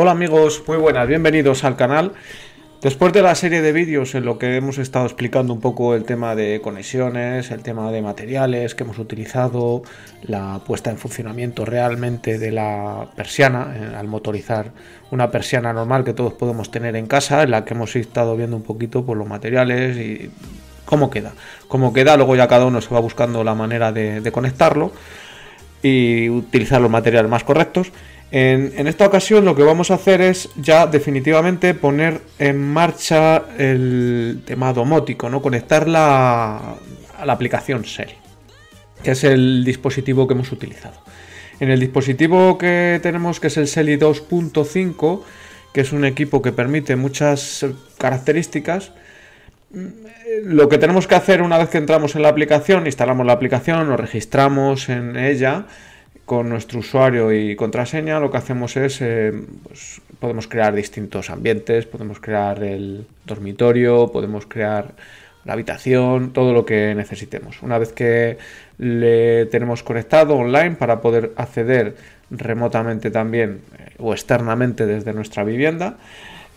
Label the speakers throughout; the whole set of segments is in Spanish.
Speaker 1: Hola amigos, muy buenas, bienvenidos al canal. Después de la serie de vídeos en lo que hemos estado explicando un poco el tema de conexiones, el tema de materiales que hemos utilizado, la puesta en funcionamiento realmente de la persiana, eh, al motorizar una persiana normal que todos podemos tener en casa, en la que hemos estado viendo un poquito por los materiales y cómo queda. Cómo queda, luego ya cada uno se va buscando la manera de, de conectarlo y utilizar los materiales más correctos. En, esta ocasión lo que vamos a hacer es ya definitivamente poner en marcha el tema domótico, ¿no? conectarla a la aplicación Seri, que es el dispositivo que hemos utilizado. En el dispositivo que tenemos, que es el Seli 2.5, que es un equipo que permite muchas características, lo que tenemos que hacer una vez que entramos en la aplicación, instalamos la aplicación, nos registramos en ella, con nuestro usuario y contraseña lo que hacemos es, eh, pues, podemos crear distintos ambientes, podemos crear el dormitorio, podemos crear la habitación, todo lo que necesitemos. Una vez que le tenemos conectado online para poder acceder remotamente también eh, o externamente desde nuestra vivienda,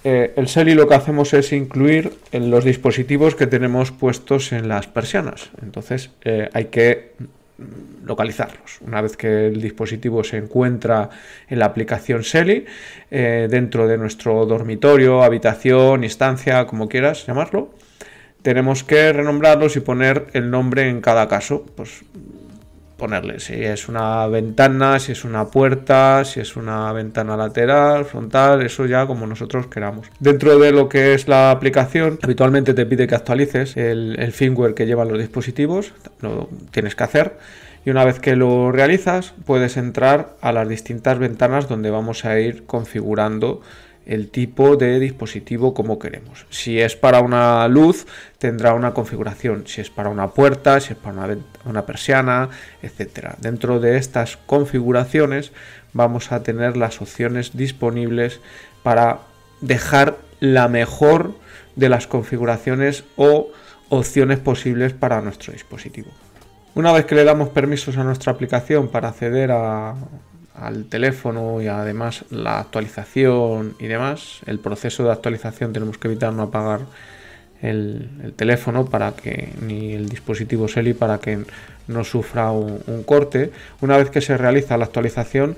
Speaker 1: eh, el SELI lo que hacemos es incluir en los dispositivos que tenemos puestos en las persianas. Entonces hay que localizarlos. Una vez que el dispositivo se encuentra en la aplicación Seli, eh, dentro de nuestro dormitorio, habitación, instancia, como quieras llamarlo, tenemos que renombrarlos y poner el nombre en cada caso. Pues ponerle si es una ventana, si es una puerta, si es una ventana lateral, frontal, eso ya como nosotros queramos. Dentro de lo que es la aplicación, habitualmente te pide que actualices el, el firmware que llevan los dispositivos, lo tienes que hacer. Y una vez que lo realizas, puedes entrar a las distintas ventanas donde vamos a ir configurando el tipo de dispositivo como queremos. Si es para una luz, tendrá una configuración. Si es para una puerta, si es para una, persiana, etc. Dentro de estas configuraciones vamos a tener las opciones disponibles para dejar la mejor de las configuraciones o opciones posibles para nuestro dispositivo. Una vez que le damos permisos a nuestra aplicación para acceder a, al teléfono y además la actualización y demás, el proceso de actualización tenemos que evitar no apagar el, teléfono para que ni el dispositivo SELI para que no sufra un, corte. Una vez que se realiza la actualización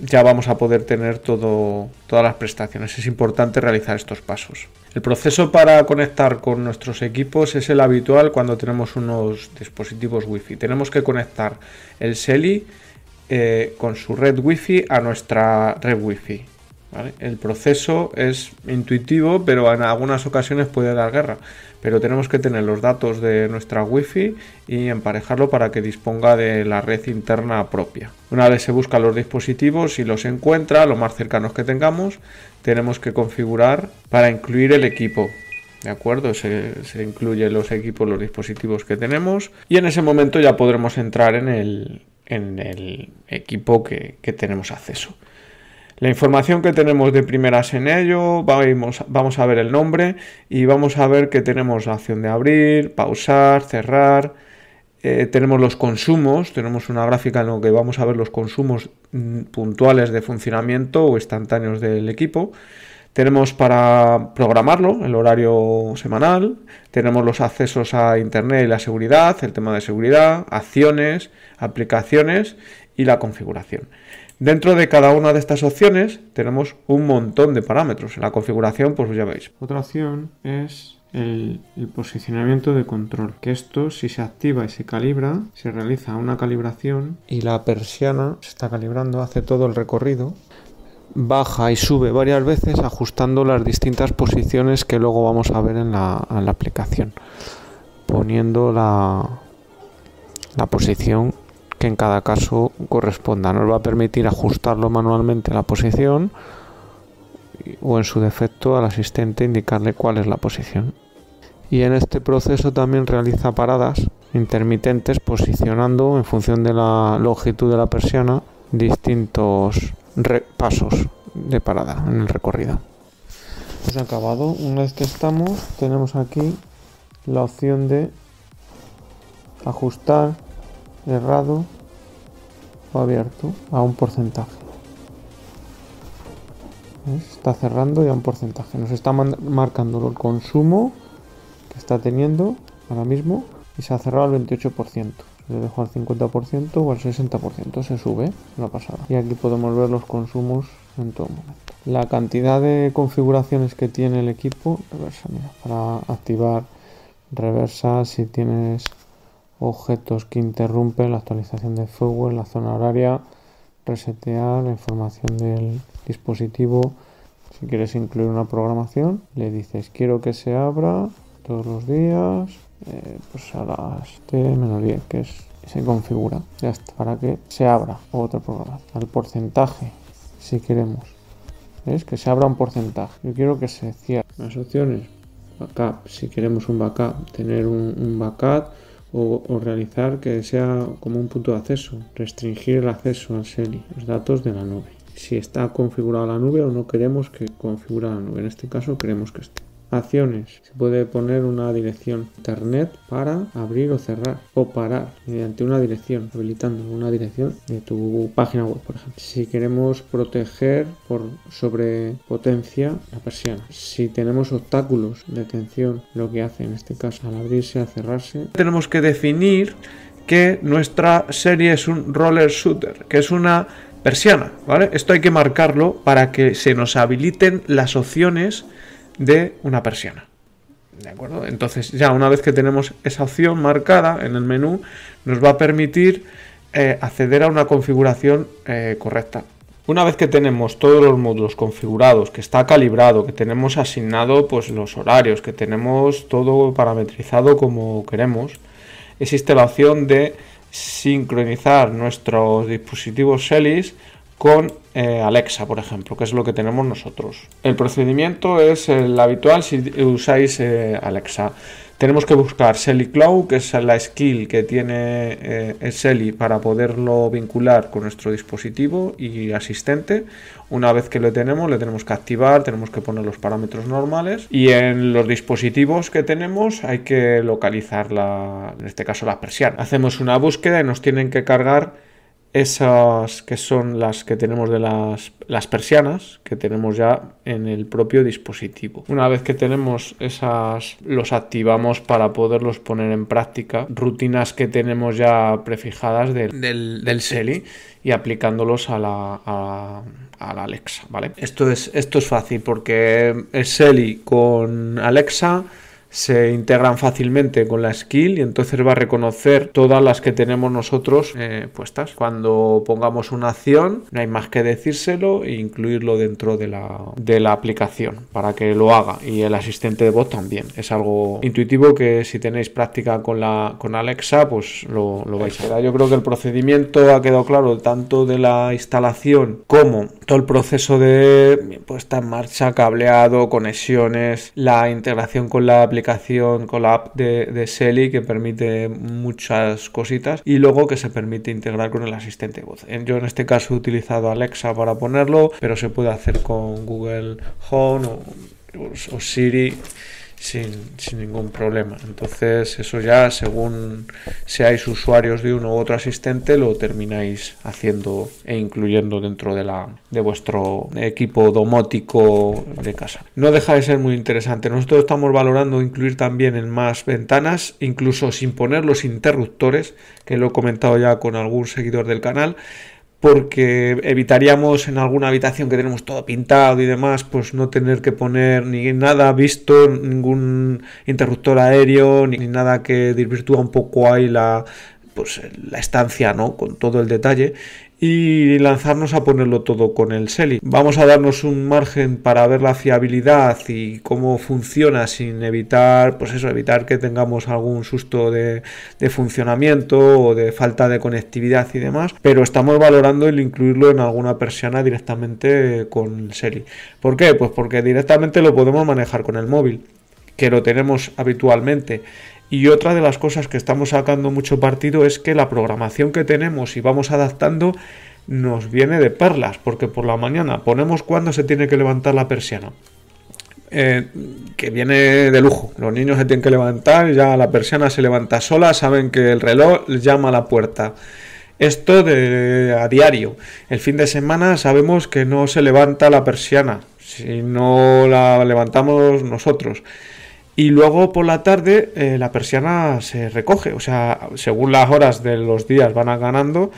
Speaker 1: ya vamos a poder tener todo, todas las prestaciones. Es importante realizar estos pasos. El proceso para conectar con nuestros equipos es el habitual cuando tenemos unos dispositivos Wi-Fi. Tenemos que conectar el SELI eh, con su red wifi a nuestra red wifi. El proceso es intuitivo, pero en algunas ocasiones puede dar guerra. Pero tenemos que tener los datos de nuestra wifi y emparejarlo para que disponga de la red interna propia. Una vez se buscan los dispositivos y los encuentra, lo más cercanos que tengamos, tenemos que configurar para incluir el equipo. ¿De acuerdo? Se, incluye los equipos, los dispositivos que tenemos y en ese momento ya podremos entrar en el, en el equipo que, tenemos acceso. La información que tenemos de primeras en ello, vamos, vamos, a ver el nombre y vamos a ver que tenemos la opción de abrir, pausar, cerrar. Eh, tenemos los consumos, tenemos una gráfica en la que vamos a ver los consumos mm, puntuales de funcionamiento o instantáneos del equipo. Tenemos para programarlo el horario semanal, tenemos los accesos a Internet y la seguridad, el tema de seguridad, acciones, aplicaciones y la configuración. Dentro de cada una de estas opciones tenemos un montón de parámetros. En la configuración, pues ya veis. Otra opción es el, el, posicionamiento de control. Que esto, si se activa y se calibra, se realiza una calibración y la persiana se está calibrando, hace todo el recorrido baja y sube varias veces ajustando las distintas posiciones que luego vamos a ver en la, aplicación poniendo la, la posición que en cada caso corresponda. Nos va a permitir ajustarlo manualmente la posición o en su defecto al asistente indicarle cuál es la posición. Y en este proceso también realiza paradas intermitentes posicionando en función de la longitud de la persiana distintos pasos de parada en el recorrido. Es acabado. Una vez que estamos, tenemos aquí la opción de ajustar cerrado o abierto a un porcentaje. Está cerrando ya un porcentaje. Nos está marcando el consumo que está teniendo ahora mismo y se ha cerrado al 28%. Le dejo al 50% o al 60%, se sube, la pasada. Y aquí podemos ver los consumos en todo momento. La cantidad de configuraciones que tiene el equipo, reversa, mira, para activar reversa si tienes objetos que interrumpen la actualización de firmware, la zona horaria, resetear la información del dispositivo. Si quieres incluir una programación, le dices quiero que se abra todos los días, eh, pues a las T menos 10, que es, se configura, ya está, para que se abra otro programa. Al porcentaje, si queremos. ¿Ves? Que se abra un porcentaje. Yo quiero que se cierre. Las opciones, backup, si queremos un backup, tener un, backup o, realizar que sea como un punto de acceso, restringir el acceso al SELI, los datos de la nube. Si está configurada la nube o no queremos que configure la nube, en este caso queremos que esté. Acciones. Se puede poner una dirección internet para abrir o cerrar o parar mediante una dirección, habilitando una dirección de tu página web, por ejemplo. Si queremos proteger por sobrepotencia la persiana. Si tenemos obstáculos de tensión, lo que hace en este caso al abrirse, a cerrarse. Tenemos que definir que nuestra serie es un roller shooter, que es una persiana, ¿vale? Esto hay que marcarlo para que se nos habiliten las opciones de una persiana. ¿De acuerdo? Entonces ya una vez que tenemos esa opción marcada en el menú, nos va a permitir eh, acceder a una configuración eh, correcta. Una vez que tenemos todos los módulos configurados, que está calibrado, que tenemos asignado pues, los horarios, que tenemos todo parametrizado como queremos, existe la opción de sincronizar nuestros dispositivos Selis con eh, Alexa, por ejemplo, que es lo que tenemos nosotros. El procedimiento es el habitual si usáis eh, Alexa. Tenemos que buscar Selly Cloud, que es la skill que tiene eh, el Selly para poderlo vincular con nuestro dispositivo y asistente. Una vez que lo tenemos, le tenemos que activar, tenemos que poner los parámetros normales y en los dispositivos que tenemos hay que localizar, la, en este caso, la persiana. Hacemos una búsqueda y nos tienen que cargar esas que son las que tenemos de las, persianas que tenemos ya en el propio dispositivo. Una vez que tenemos esas, los activamos para poderlos poner en práctica. Rutinas que tenemos ya prefijadas del, del, del SELI y aplicándolos a la, a la Alexa, ¿vale? Esto es, esto es fácil porque el SELI con Alexa se integran fácilmente con la skill y entonces va a reconocer todas las que tenemos nosotros eh, puestas. Cuando pongamos una acción, no hay más que decírselo e incluirlo dentro de la, de la aplicación para que lo haga y el asistente de voz también. Es algo intuitivo que si tenéis práctica con, la, con Alexa, pues lo, lo vais a ver. Yo creo que el procedimiento ha quedado claro tanto de la instalación como todo el proceso de puesta en marcha, cableado, conexiones, la integración con la aplicación con la app de, de Selly que permite muchas cositas y luego que se permite integrar con el asistente de voz. Yo en este caso he utilizado Alexa para ponerlo, pero se puede hacer con Google Home o Siri sin, ningún problema. Entonces eso ya según seáis usuarios de uno u otro asistente lo termináis haciendo e incluyendo dentro de, la, de vuestro equipo domótico de casa. No deja de ser muy interesante. Nosotros estamos valorando incluir también en más ventanas, incluso sin poner los interruptores, que lo he comentado ya con algún seguidor del canal porque evitaríamos en alguna habitación que tenemos todo pintado y demás, pues no tener que poner ni nada visto, ningún interruptor aéreo, ni nada que desvirtúa un poco ahí la, pues, la estancia, ¿no? Con todo el detalle y lanzarnos a ponerlo todo con el Selly. Vamos a darnos un margen para ver la fiabilidad y cómo funciona sin evitar, pues eso, evitar que tengamos algún susto de, funcionamiento o de falta de conectividad y demás, pero estamos valorando el incluirlo en alguna persiana directamente con el Selly. ¿Por qué? Pues porque directamente lo podemos manejar con el móvil, que lo tenemos habitualmente y otra de las cosas que estamos sacando mucho partido es que la programación que tenemos y vamos adaptando nos viene de perlas, porque por la mañana ponemos cuando se tiene que levantar la persiana. Eh, que viene de lujo. Los niños se tienen que levantar, ya la persiana se levanta sola, saben que el reloj llama a la puerta. Esto de a diario. El fin de semana sabemos que no se levanta la persiana, si no la levantamos nosotros. Y luego por la tarde eh, la persiana se recoge, o sea, según las horas de los días van ganando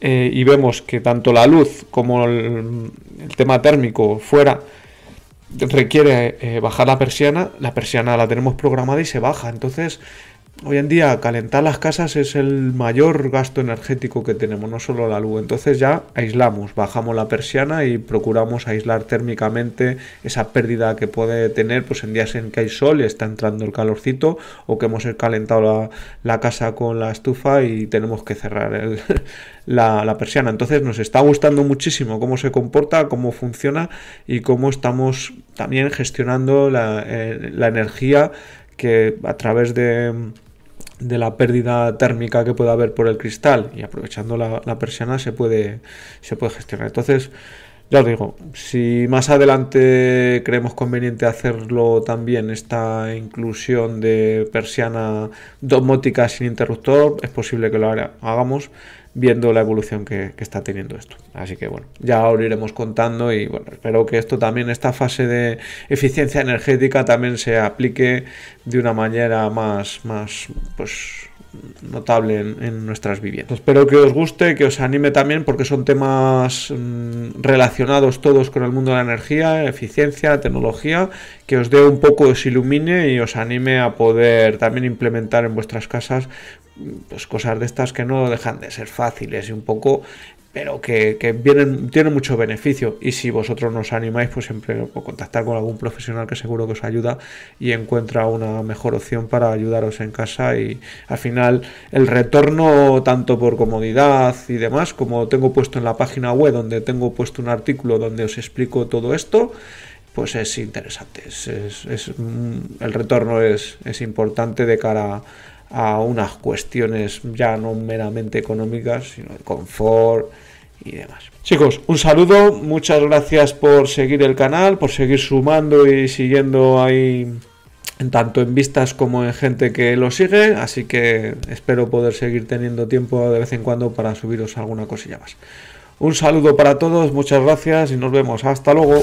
Speaker 1: eh, y vemos que tanto la luz como el, tema térmico fuera requiere eh, bajar la persiana, la persiana la tenemos programada y se baja. Entonces Hoy en día calentar las casas es el mayor gasto energético que tenemos, no solo la luz. Entonces ya aislamos, bajamos la persiana y procuramos aislar térmicamente esa pérdida que puede tener pues en días en que hay sol y está entrando el calorcito o que hemos calentado la, casa con la estufa y tenemos que cerrar la, persiana. Entonces nos está gustando muchísimo cómo se comporta, cómo funciona y cómo estamos también gestionando la, eh, la energía que a través de de la pérdida térmica que puede haber por el cristal y aprovechando la, persiana se puede, se puede gestionar. Entonces, ya os digo, si más adelante creemos conveniente hacerlo también, esta inclusión de persiana domótica sin interruptor, es posible que lo hagamos viendo la evolución que, está teniendo esto. Así que bueno, ya os iremos contando y bueno, espero que esto también, esta fase de eficiencia energética también se aplique de una manera más, más pues notable en, nuestras viviendas. Espero que os guste, que os anime también porque son temas mm, relacionados todos con el mundo de la energía, eficiencia, tecnología, que os dé un poco, os ilumine y os anime a poder también implementar en vuestras casas pues cosas de estas que no dejan de ser fáciles y un poco pero que, vienen, tienen mucho beneficio. Y si vosotros nos animáis pues siempre contactar con algún profesional que seguro que os ayuda y encuentra una mejor opción para ayudaros en casa. Y al final el retorno tanto por comodidad y demás como tengo puesto en la página web donde tengo puesto un artículo donde os explico todo esto pues es interesante. Es, es, mm, el retorno es, es importante de cara a a unas cuestiones ya no meramente económicas, sino de confort y demás. Chicos, un saludo, muchas gracias por seguir el canal, por seguir sumando y siguiendo ahí tanto en vistas como en gente que lo sigue, así que espero poder seguir teniendo tiempo de vez en cuando para subiros alguna cosilla más. Un saludo para todos, muchas gracias y nos vemos. Hasta luego.